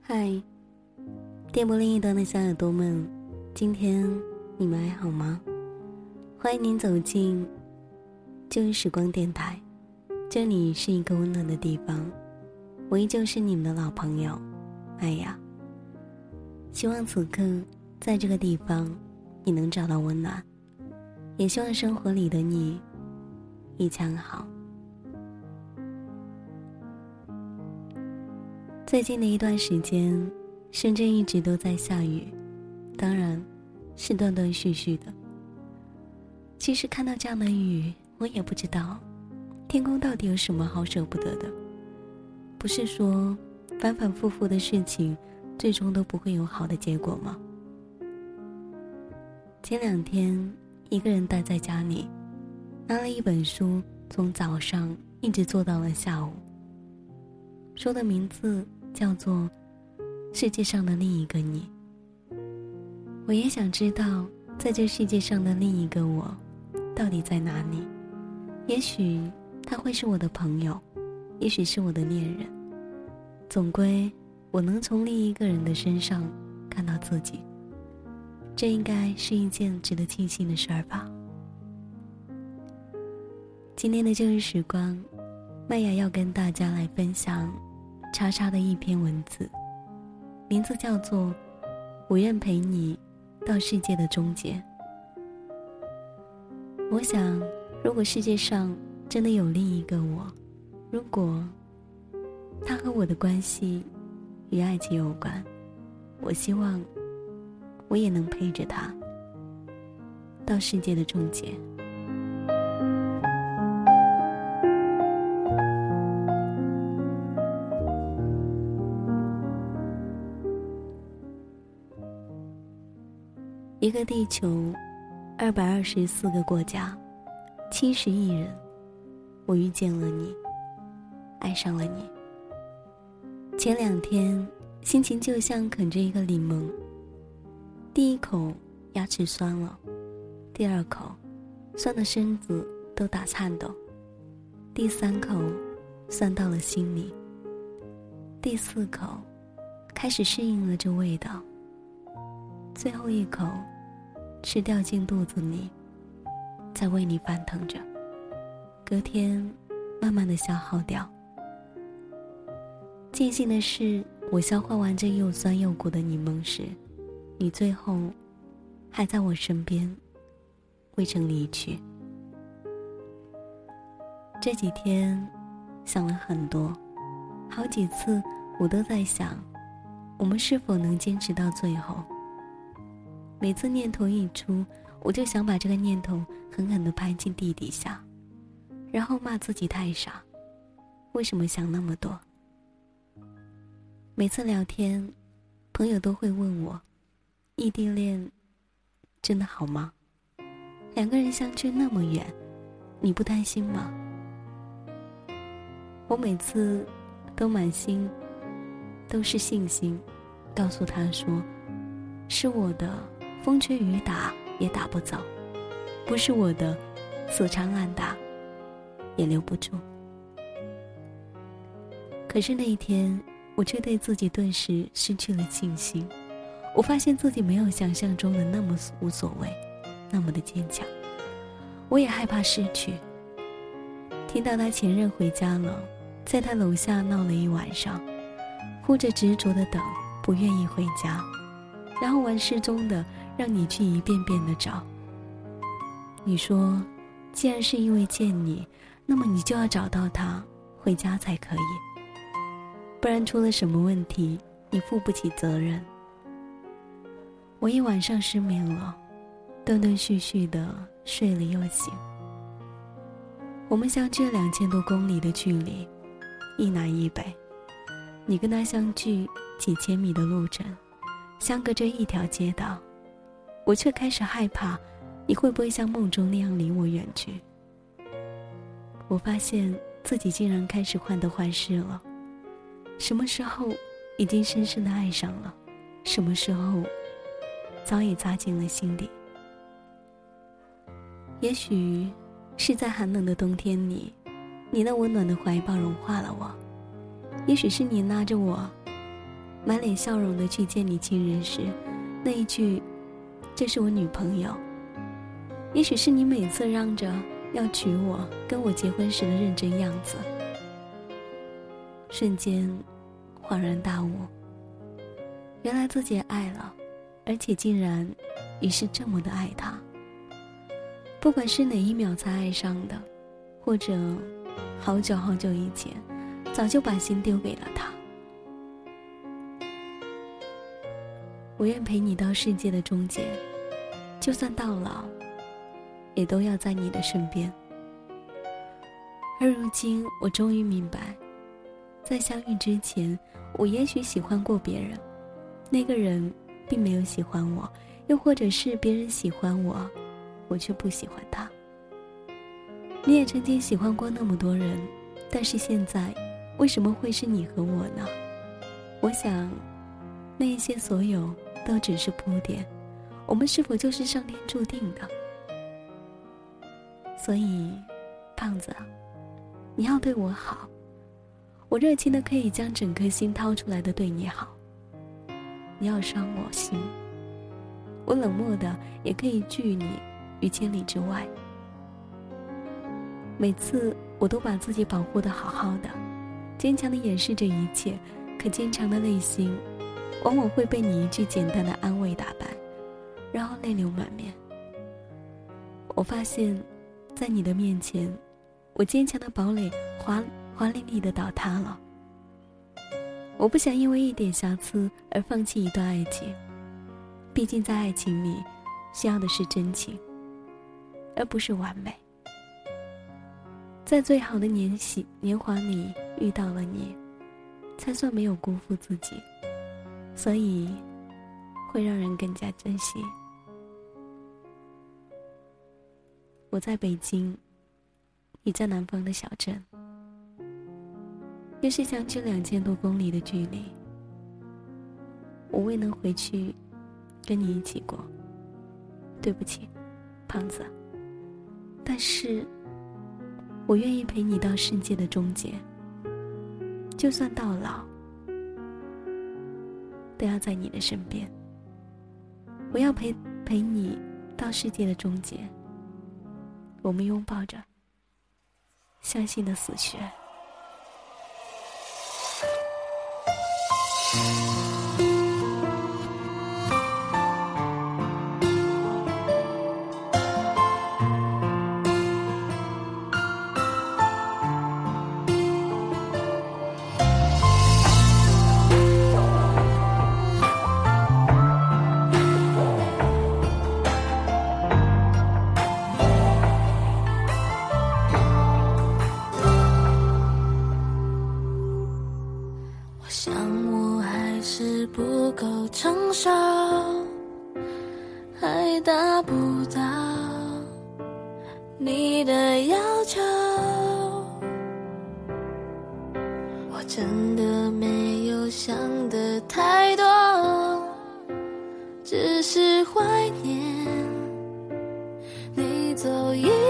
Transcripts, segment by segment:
嗨，电波另一端的小耳朵们，今天你们还好吗？欢迎您走进旧时光电台，这里是一个温暖的地方，我依旧是你们的老朋友，麦雅。希望此刻在这个地方，你能找到温暖，也希望生活里的你一切好。最近的一段时间，深圳一直都在下雨，当然，是断断续续的。其实看到这样的雨，我也不知道，天空到底有什么好舍不得的。不是说，反反复复的事情，最终都不会有好的结果吗？前两天，一个人待在家里，拿了一本书，从早上一直坐到了下午。书的名字。叫做世界上的另一个你。我也想知道，在这世界上的另一个我，到底在哪里？也许他会是我的朋友，也许是我的恋人。总归，我能从另一个人的身上看到自己。这应该是一件值得庆幸的事儿吧。今天的旧日时光，麦雅要跟大家来分享。叉叉的一篇文字，名字叫做《我愿陪你到世界的终结》。我想，如果世界上真的有另一个我，如果他和我的关系与爱情有关，我希望我也能陪着他到世界的终结。一个地球，二百二十四个国家，七十亿人，我遇见了你，爱上了你。前两天心情就像啃着一个柠檬，第一口牙齿酸了，第二口酸的身子都打颤抖，第三口酸到了心里，第四口开始适应了这味道。最后一口，吃掉进肚子里，在胃里翻腾着，隔天慢慢的消耗掉。庆幸的是，我消化完这又酸又苦的柠檬时，你最后还在我身边，未曾离去。这几天想了很多，好几次我都在想，我们是否能坚持到最后。每次念头一出，我就想把这个念头狠狠地拍进地底下，然后骂自己太傻，为什么想那么多？每次聊天，朋友都会问我：“异地恋真的好吗？两个人相距那么远，你不担心吗？”我每次都满心都是信心，告诉他说：“是我的。”风吹雨打也打不走，不是我的，死缠烂打也留不住。可是那一天，我却对自己顿时失去了信心。我发现自己没有想象中的那么无所谓，那么的坚强。我也害怕失去。听到他前任回家了，在他楼下闹了一晚上，哭着执着的等，不愿意回家，然后玩失踪的。让你去一遍遍的找。你说，既然是因为见你，那么你就要找到他，回家才可以。不然出了什么问题，你负不起责任。我一晚上失眠了，断断续续的睡了又醒。我们相距两千多公里的距离，一南一北，你跟他相距几千米的路程，相隔着一条街道。我却开始害怕，你会不会像梦中那样离我远去？我发现自己竟然开始患得患失了。什么时候已经深深的爱上了？什么时候早已扎进了心底。也许是在寒冷的冬天里，你那温暖的怀抱融化了我；也许是你拉着我，满脸笑容的去见你亲人时，那一句“这是我女朋友”；也许是你每次嚷着要娶我、跟我结婚时的认真样子。瞬间，恍然大悟，原来自己爱了，而且竟然也是这么的爱他。不管是哪一秒才爱上的，或者好久好久以前，早就把心丢给了他。我愿陪你到世界的终结，就算到老，也都要在你的身边。而如今，我终于明白，在相遇之前，我也许喜欢过别人，那个人并没有喜欢我，又或者是别人喜欢我。我却不喜欢他。你也曾经喜欢过那么多人，但是现在，为什么会是你和我呢？我想，那一些所有都只是铺垫。我们是否就是上天注定的？所以，胖子，你要对我好。我热情的可以将整颗心掏出来的对你好。你要伤我心，我冷漠的也可以拒你。于千里之外，每次我都把自己保护的好好的，坚强的掩饰着一切，可坚强的内心，往往会被你一句简单的安慰打败，然后泪流满面。我发现，在你的面前，我坚强的堡垒华华丽丽的倒塌了。我不想因为一点瑕疵而放弃一段爱情，毕竟在爱情里，需要的是真情。而不是完美，在最好的年喜年华里遇到了你，才算没有辜负自己，所以会让人更加珍惜。我在北京，你在南方的小镇，又是相距两千多公里的距离，我未能回去跟你一起过，对不起，胖子。但是，我愿意陪你到世界的终结，就算到老，都要在你的身边。我要陪陪你到世界的终结，我们拥抱着，相信的死去。Thank you. 我还是不够成熟，还达不到你的要求。我真的没有想的太多，只是怀念你走一。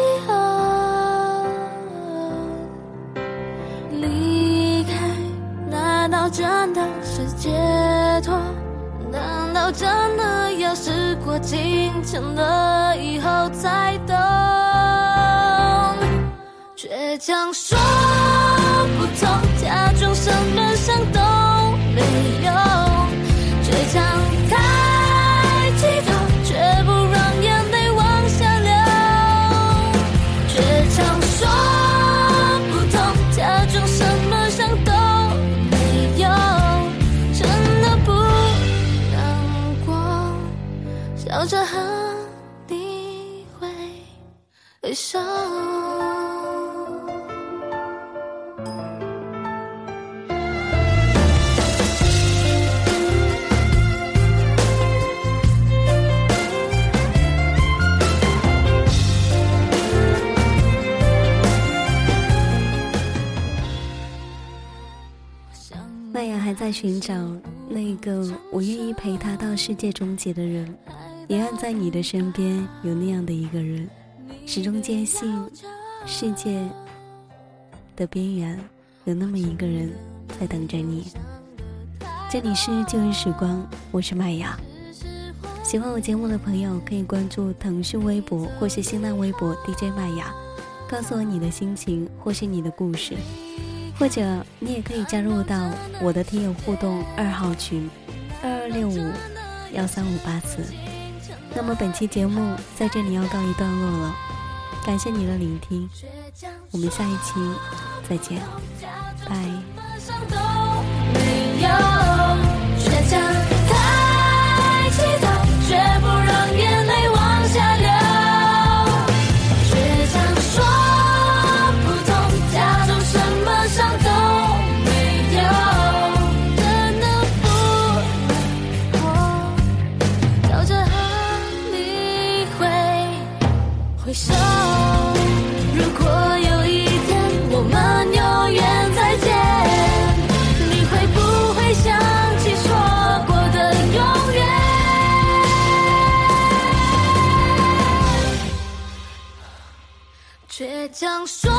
我真的要时过境迁了以后才懂？倔强说不痛，假装什么伤都没有。在寻找那个我愿意陪他到世界终结的人，也愿在你的身边有那样的一个人，始终坚信世界的边缘有那么一个人在等着你。这里是旧日时光，我是麦雅。喜欢我节目的朋友可以关注腾讯微博或是新浪微博 DJ 麦雅，告诉我你的心情或是你的故事，或者你也可以加入到我的听友互动二号群二二六五幺三五八四。那么本期节目在这里要告一段落了，感谢你的聆听，我们下一期再见，拜。说